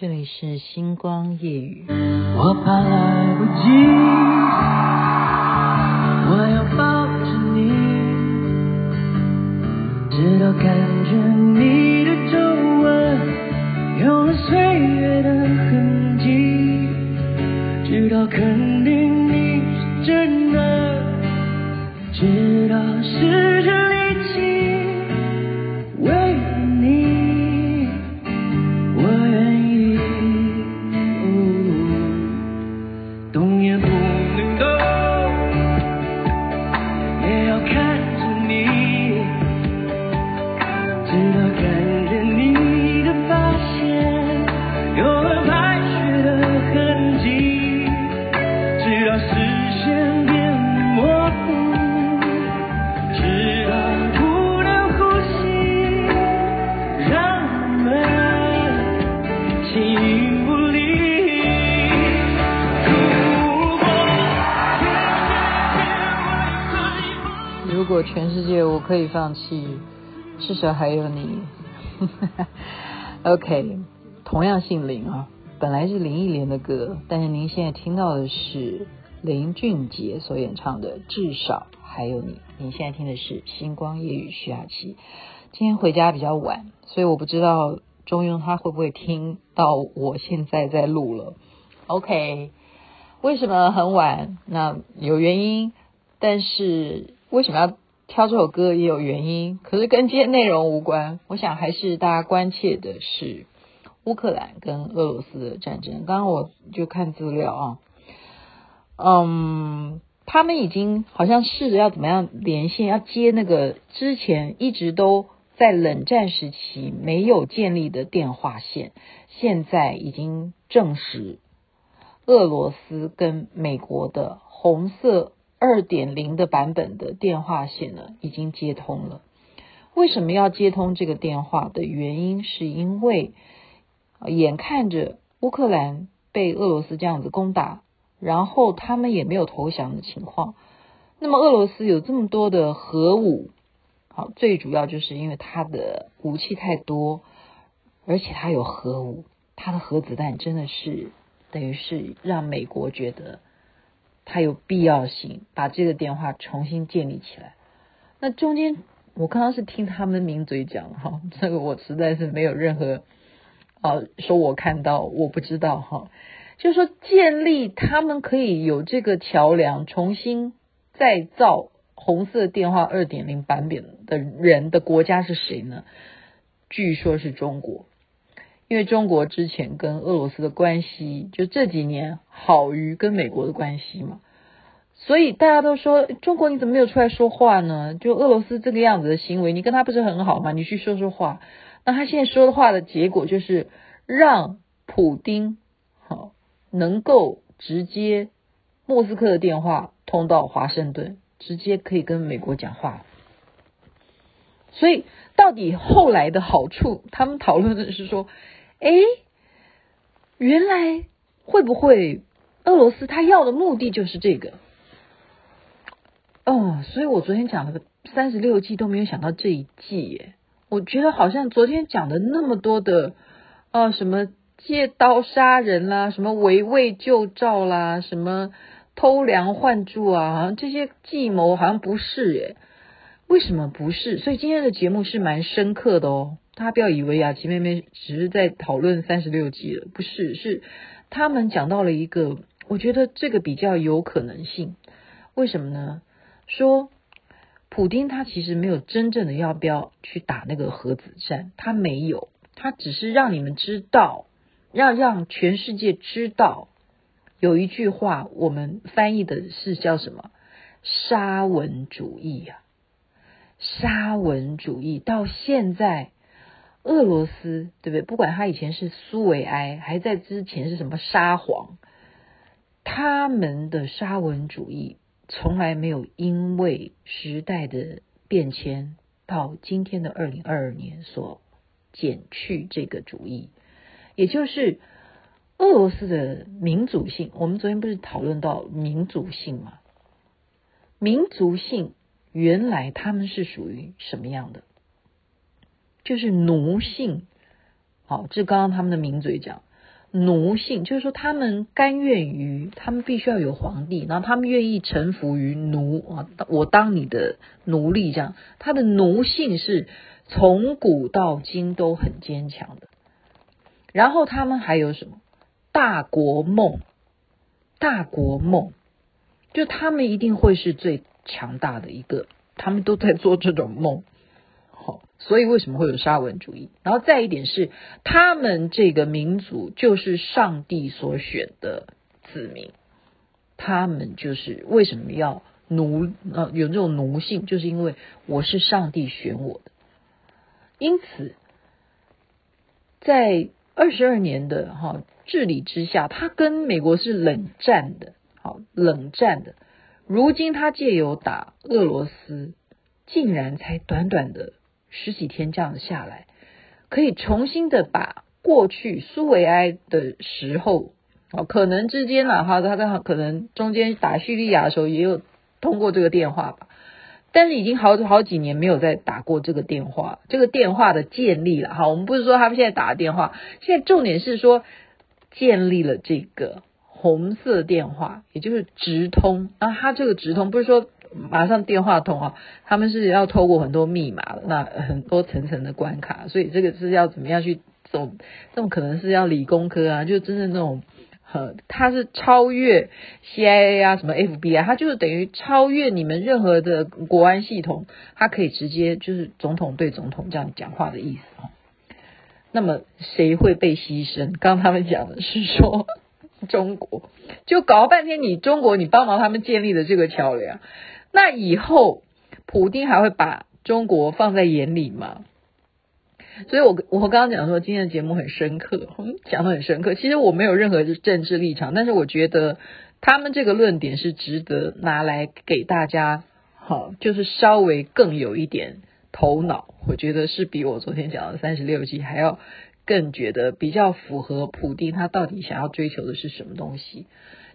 这里是星光夜。我怕来不及，我要抱着你，直到感觉你的皱纹有了岁月的痕迹，直到肯可以放弃，至少还有你。OK，同样姓林啊，本来是林忆莲的歌，但是您现在听到的是林俊杰所演唱的《至少还有你》。您现在听的是《星光夜雨》徐雅琪。今天回家比较晚，所以我不知道中庸他会不会听到我现在在录了。OK，为什么很晚？那有原因，但是为什么要？挑这首歌也有原因，可是跟今天内容无关。我想还是大家关切的是乌克兰跟俄罗斯的战争。刚刚我就看资料啊，嗯，他们已经好像试着要怎么样连线，要接那个之前一直都在冷战时期没有建立的电话线，现在已经证实俄罗斯跟美国的红色。二点零的版本的电话线呢，已经接通了。为什么要接通这个电话的原因，是因为眼看着乌克兰被俄罗斯这样子攻打，然后他们也没有投降的情况。那么俄罗斯有这么多的核武，好，最主要就是因为它的武器太多，而且它有核武，它的核子弹真的是等于是让美国觉得。它有必要性把这个电话重新建立起来。那中间我刚刚是听他们名嘴讲哈，这个我实在是没有任何啊说我看到我不知道哈，就说建立他们可以有这个桥梁，重新再造红色电话二点零版本的人的国家是谁呢？据说是中国。因为中国之前跟俄罗斯的关系，就这几年好于跟美国的关系嘛，所以大家都说中国你怎么没有出来说话呢？就俄罗斯这个样子的行为，你跟他不是很好吗？你去说说话。那他现在说的话的结果就是让普丁好能够直接莫斯科的电话通到华盛顿，直接可以跟美国讲话。所以到底后来的好处，他们讨论的是说。哎，原来会不会俄罗斯他要的目的就是这个？哦，所以我昨天讲的三十六计都没有想到这一计耶。我觉得好像昨天讲的那么多的，呃，什么借刀杀人啦，什么围魏救赵啦，什么偷梁换柱啊，好像这些计谋好像不是耶。为什么不是？所以今天的节目是蛮深刻的哦。大家不要以为雅琪妹妹只是在讨论三十六计了，不是，是他们讲到了一个，我觉得这个比较有可能性。为什么呢？说普丁他其实没有真正的要不要去打那个核子战，他没有，他只是让你们知道，要让全世界知道，有一句话我们翻译的是叫什么？沙文主义呀，沙文主义到现在。俄罗斯对不对？不管他以前是苏维埃，还在之前是什么沙皇，他们的沙文主义从来没有因为时代的变迁到今天的二零二二年所减去这个主义，也就是俄罗斯的民族性。我们昨天不是讨论到民族性吗？民族性原来他们是属于什么样的？就是奴性，好，这刚刚他们的名嘴讲，奴性，就是说他们甘愿于，他们必须要有皇帝，然后他们愿意臣服于奴啊，我当你的奴隶这样。他的奴性是从古到今都很坚强的。然后他们还有什么大国梦？大国梦，就他们一定会是最强大的一个，他们都在做这种梦。所以为什么会有沙文主义？然后再一点是，他们这个民族就是上帝所选的子民，他们就是为什么要奴呃有这种奴性，就是因为我是上帝选我的。因此，在二十二年的哈治理之下，他跟美国是冷战的，好冷战的。如今他借由打俄罗斯，竟然才短短的。十几天这样下来，可以重新的把过去苏维埃的时候，哦，可能之间呢，哈，他在可能中间打叙利亚的时候也有通过这个电话吧，但是已经好好几年没有再打过这个电话，这个电话的建立了，哈，我们不是说他们现在打的电话，现在重点是说建立了这个红色电话，也就是直通，啊，他这个直通不是说。马上电话通啊，他们是要透过很多密码，那很多层层的关卡，所以这个是要怎么样去走？这种可能是要理工科啊，就真正那种，呃，它是超越 CIA 啊，什么 FBI，它就是等于超越你们任何的国安系统，它可以直接就是总统对总统这样讲话的意思啊。那么谁会被牺牲？刚刚他们讲的是说 中国，就搞了半天，你中国你帮忙他们建立的这个桥梁。那以后，普丁还会把中国放在眼里吗？所以我，我刚刚讲说今天的节目很深刻，讲的很深刻。其实我没有任何政治立场，但是我觉得他们这个论点是值得拿来给大家，好，就是稍微更有一点头脑。我觉得是比我昨天讲的三十六计还要更觉得比较符合普丁他到底想要追求的是什么东西。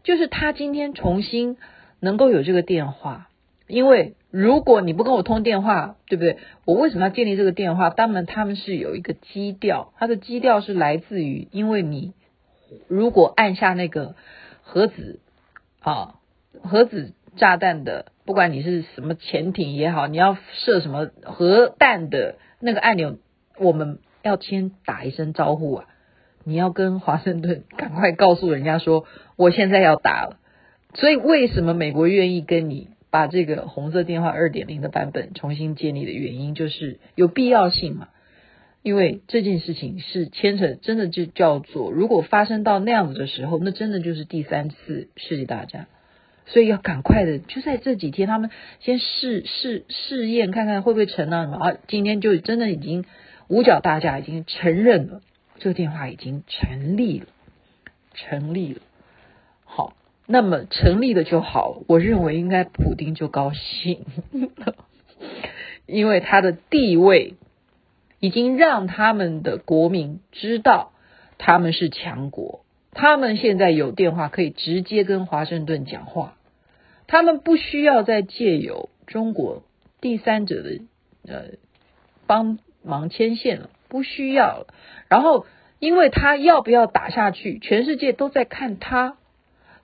就是他今天重新能够有这个电话。因为如果你不跟我通电话，对不对？我为什么要建立这个电话？当然他们是有一个基调，它的基调是来自于，因为你如果按下那个核子啊核子炸弹的，不管你是什么潜艇也好，你要射什么核弹的那个按钮，我们要先打一声招呼啊！你要跟华盛顿赶快告诉人家说，我现在要打了。所以为什么美国愿意跟你？把这个红色电话二点零的版本重新建立的原因，就是有必要性嘛？因为这件事情是牵扯，真的就叫做，如果发生到那样子的时候，那真的就是第三次世界大战，所以要赶快的，就在这几天，他们先试试试验，看看会不会成啊？啊，今天就真的已经五角大厦已经承认了，这个电话已经成立了，成立了，那么成立的就好，我认为应该普丁就高兴了，因为他的地位已经让他们的国民知道他们是强国，他们现在有电话可以直接跟华盛顿讲话，他们不需要再借由中国第三者的呃帮忙牵线了，不需要了。然后，因为他要不要打下去，全世界都在看他。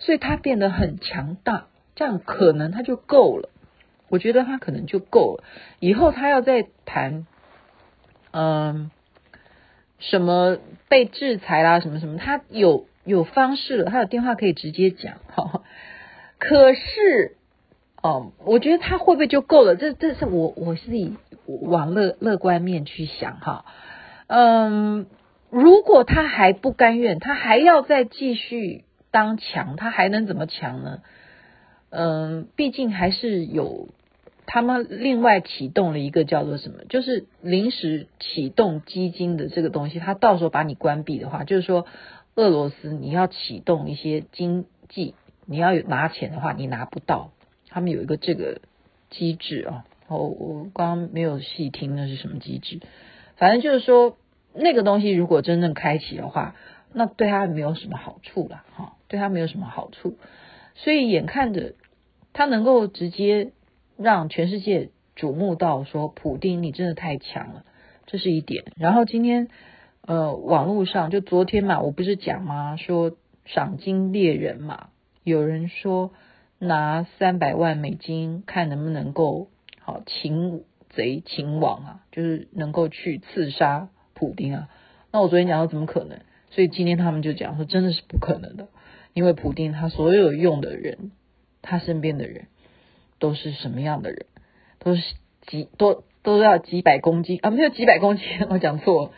所以他变得很强大，这样可能他就够了。我觉得他可能就够了。以后他要再谈，嗯，什么被制裁啦，什么什么，他有有方式了，他有电话可以直接讲。哈，可是，哦，我觉得他会不会就够了？这这是我我是以往乐乐观面去想哈。嗯，如果他还不甘愿，他还要再继续。当强，他还能怎么强呢？嗯，毕竟还是有他们另外启动了一个叫做什么，就是临时启动基金的这个东西。他到时候把你关闭的话，就是说俄罗斯你要启动一些经济，你要有拿钱的话，你拿不到。他们有一个这个机制啊，我我刚刚没有细听那是什么机制，反正就是说那个东西如果真正开启的话。那对他没有什么好处了，哈，对他没有什么好处，所以眼看着他能够直接让全世界瞩目到说，普丁你真的太强了，这是一点。然后今天呃，网络上就昨天嘛，我不是讲吗？说赏金猎人嘛，有人说拿三百万美金看能不能够好擒贼擒王啊，就是能够去刺杀普丁啊。那我昨天讲说怎么可能？所以今天他们就讲说真的是不可能的，因为普丁他所有用的人，他身边的人都是什么样的人？都是几多都要几百公斤啊？没有几百公斤，我讲错。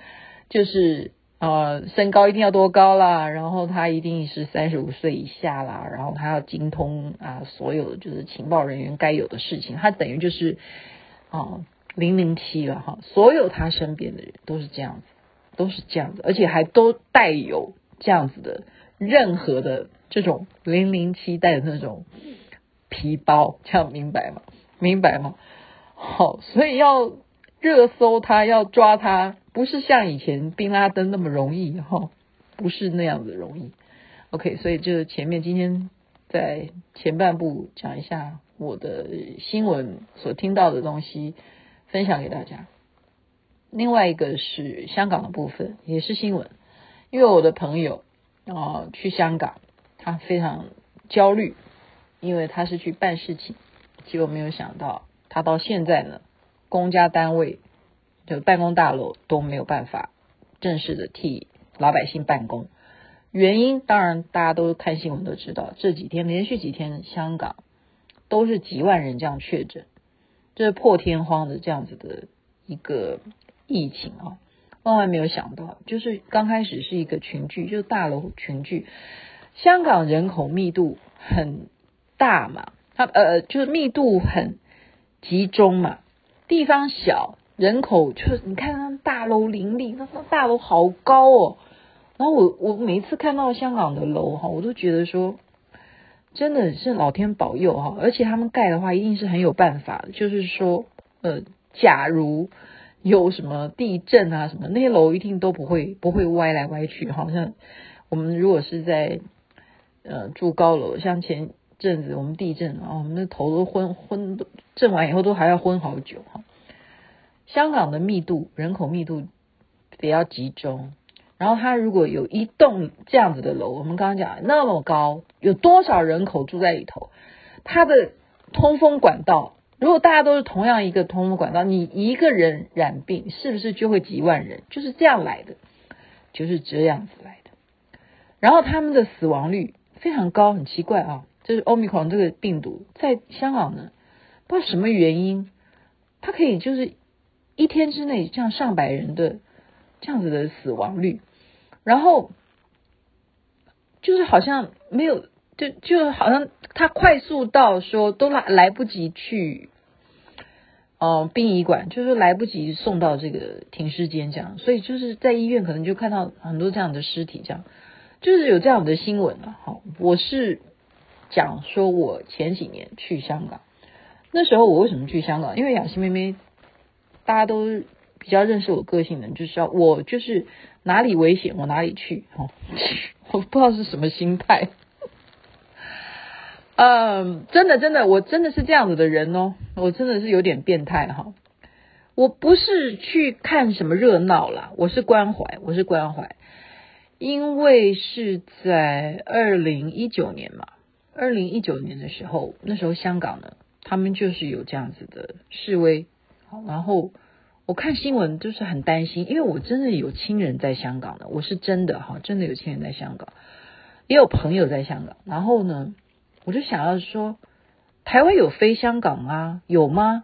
就是呃，身高一定要多高啦，然后他一定是三十五岁以下啦，然后他要精通啊，所有的就是情报人员该有的事情，他等于就是啊零零七了哈，所有他身边的人都是这样子，都是这样子，而且还都带有这样子的任何的这种零零七带的那种皮包，这样明白吗？明白吗？好，所以要热搜他，要抓他。不是像以前宾拉登那么容易哈，不是那样子容易。OK，所以就前面今天在前半部讲一下我的新闻所听到的东西，分享给大家。另外一个是香港的部分，也是新闻，因为我的朋友啊去香港，他非常焦虑，因为他是去办事情，结果没有想到他到现在呢，公家单位。就办公大楼都没有办法正式的替老百姓办公，原因当然大家都看新闻都知道，这几天连续几天香港都是几万人这样确诊，这是破天荒的这样子的一个疫情啊，万万没有想到，就是刚开始是一个群聚，就是大楼群聚，香港人口密度很大嘛，它呃就是密度很集中嘛，地方小。人口就是你看那大楼林立，那那大楼好高哦。然后我我每次看到香港的楼哈，我都觉得说，真的是老天保佑哈。而且他们盖的话，一定是很有办法。就是说，呃，假如有什么地震啊什么，那些楼一定都不会不会歪来歪去。好像我们如果是在呃住高楼，像前阵子我们地震啊，我们的头都昏昏，震完以后都还要昏好久哈。香港的密度，人口密度比较集中，然后它如果有一栋这样子的楼，我们刚刚讲那么高，有多少人口住在里头？它的通风管道，如果大家都是同样一个通风管道，你一个人染病，是不是就会几万人？就是这样来的，就是这样子来的。然后他们的死亡率非常高，很奇怪啊，就是欧米狂这个病毒在香港呢，不知道什么原因，它可以就是。一天之内，这样上百人的这样子的死亡率，然后就是好像没有，就就好像他快速到说都来来不及去，哦，殡仪馆就是来不及送到这个停尸间这样，所以就是在医院可能就看到很多这样的尸体这样，就是有这样的新闻了。好，我是讲说我前几年去香港，那时候我为什么去香港？因为雅琪妹妹。大家都比较认识我个性的，就是要我就是哪里危险我哪里去，哦，我不知道是什么心态。嗯，真的真的，我真的是这样子的人哦，我真的是有点变态哈。我不是去看什么热闹啦，我是关怀，我是关怀，因为是在二零一九年嘛，二零一九年的时候，那时候香港呢，他们就是有这样子的示威。然后我看新闻就是很担心，因为我真的有亲人在香港的，我是真的哈，真的有亲人在香港，也有朋友在香港。然后呢，我就想要说，台湾有飞香港吗，有吗？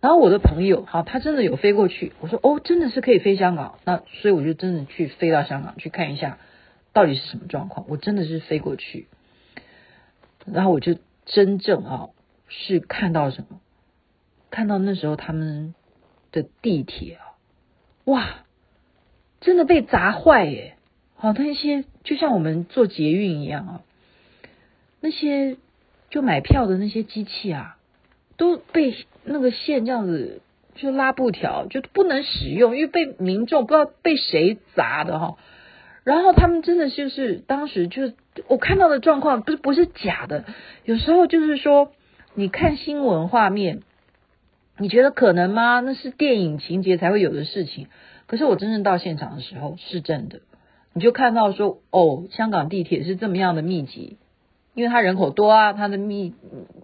然后我的朋友哈，他真的有飞过去。我说哦，真的是可以飞香港。那所以我就真的去飞到香港去看一下，到底是什么状况。我真的是飞过去，然后我就真正啊是看到什么。看到那时候他们的地铁啊，哇，真的被砸坏耶！好，那些就像我们坐捷运一样啊，那些就买票的那些机器啊，都被那个线这样子就拉布条，就不能使用，因为被民众不知道被谁砸的哈。然后他们真的就是当时就是我看到的状况，不是不是假的，有时候就是说你看新闻画面。你觉得可能吗？那是电影情节才会有的事情。可是我真正到现场的时候是真的，你就看到说哦，香港地铁是这么样的密集，因为它人口多啊，它的密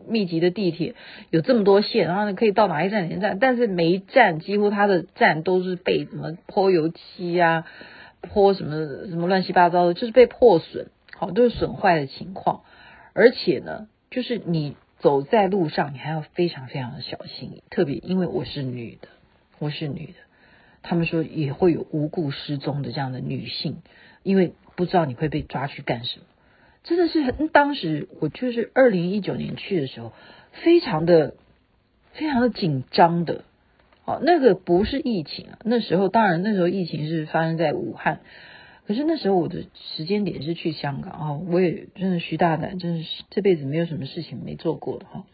密集的地铁有这么多线，然后呢可以到哪一站哪一站，但是每一站几乎它的站都是被什么泼油漆啊，泼什么什么乱七八糟的，就是被破损，好都是损坏的情况，而且呢，就是你走在路上，你还要非常非常的小心，特别因为我是女的，我是女的。他们说也会有无故失踪的这样的女性，因为不知道你会被抓去干什么，真的是很。当时我就是二零一九年去的时候，非常的非常的紧张的。哦，那个不是疫情啊，那时候当然那时候疫情是发生在武汉，可是那时候我的时间点是去香港啊，我也真的徐大胆，真的是这辈子没有什么事情没做过的哈。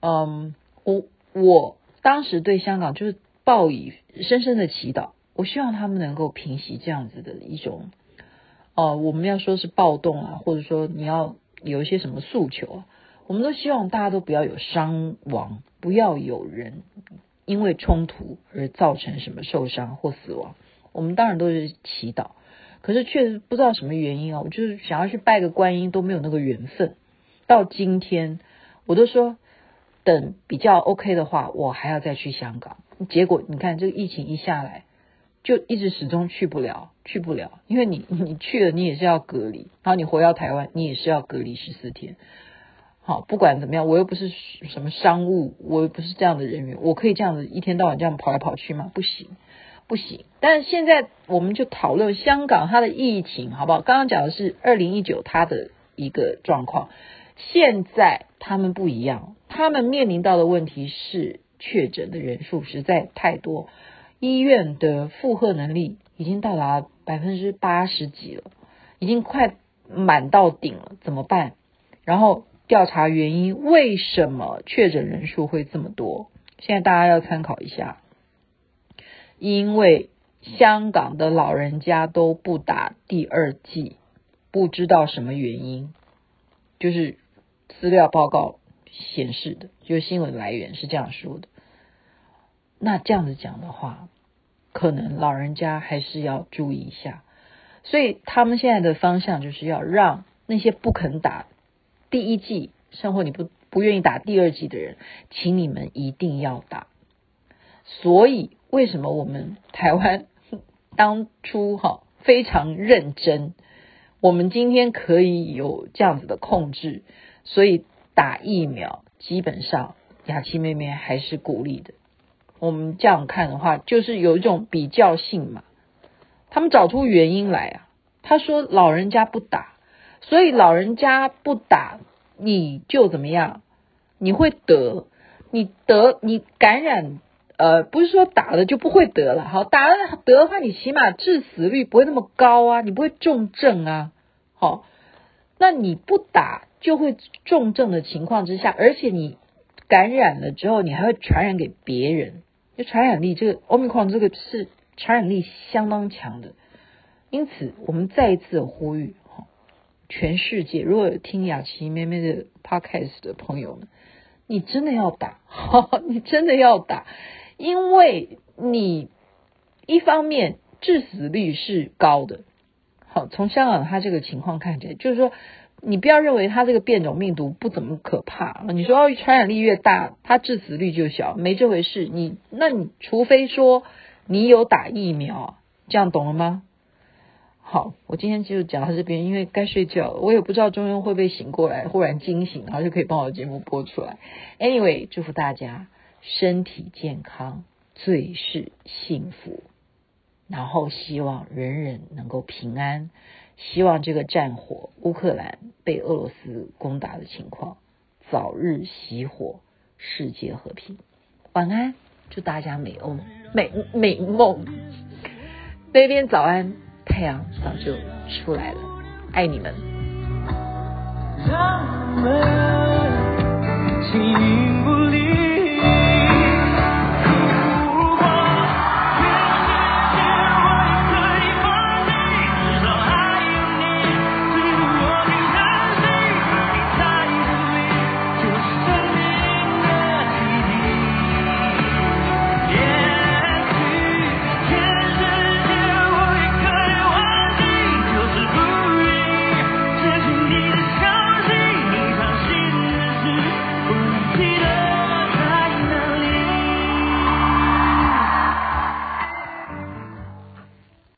嗯，我我当时对香港就是。报以深深的祈祷，我希望他们能够平息这样子的一种，呃，我们要说是暴动啊，或者说你要有一些什么诉求啊，我们都希望大家都不要有伤亡，不要有人因为冲突而造成什么受伤或死亡。我们当然都是祈祷，可是确实不知道什么原因啊，我就是想要去拜个观音都没有那个缘分。到今天，我都说等比较 OK 的话，我还要再去香港。结果你看，这个疫情一下来，就一直始终去不了，去不了，因为你你去了，你也是要隔离，然后你回到台湾，你也是要隔离十四天。好，不管怎么样，我又不是什么商务，我又不是这样的人员，我可以这样子一天到晚这样跑来跑去吗？不行，不行。但是现在我们就讨论香港它的疫情，好不好？刚刚讲的是二零一九它的一个状况，现在他们不一样，他们面临到的问题是。确诊的人数实在太多，医院的负荷能力已经到达百分之八十几了，已经快满到顶了，怎么办？然后调查原因，为什么确诊人数会这么多？现在大家要参考一下，因为香港的老人家都不打第二剂，不知道什么原因，就是资料报告。显示的，就是新闻来源是这样说的。那这样子讲的话，可能老人家还是要注意一下。所以他们现在的方向就是要让那些不肯打第一剂，甚或你不不愿意打第二剂的人，请你们一定要打。所以为什么我们台湾当初哈非常认真，我们今天可以有这样子的控制，所以。打疫苗，基本上雅琪妹妹还是鼓励的。我们这样看的话，就是有一种比较性嘛。他们找出原因来啊。他说老人家不打，所以老人家不打，你就怎么样？你会得，你得你感染，呃，不是说打了就不会得了。好，打了得的话，你起码致死率不会那么高啊，你不会重症啊。好，那你不打。就会重症的情况之下，而且你感染了之后，你还会传染给别人，就传染力这个 Omicron 这个是传染力相当强的。因此，我们再一次呼吁哈，全世界如果有听雅琪妹妹的 Podcast 的朋友们，你真的要打，你真的要打，因为你一方面致死率是高的。好，从香港它这个情况看起来，就是说。你不要认为它这个变种病毒不怎么可怕，你说哦，传染力越大，它致死率就小，没这回事。你那你除非说你有打疫苗，这样懂了吗？好，我今天就讲到这边，因为该睡觉了，我也不知道中庸会不会醒过来，忽然惊醒，然后就可以帮我的节目播出来。Anyway，祝福大家身体健康，最是幸福，然后希望人人能够平安。希望这个战火，乌克兰被俄罗斯攻打的情况早日熄火，世界和平。晚安，祝大家美欧美美梦。那边早安，太阳早就出来了，爱你们。让我们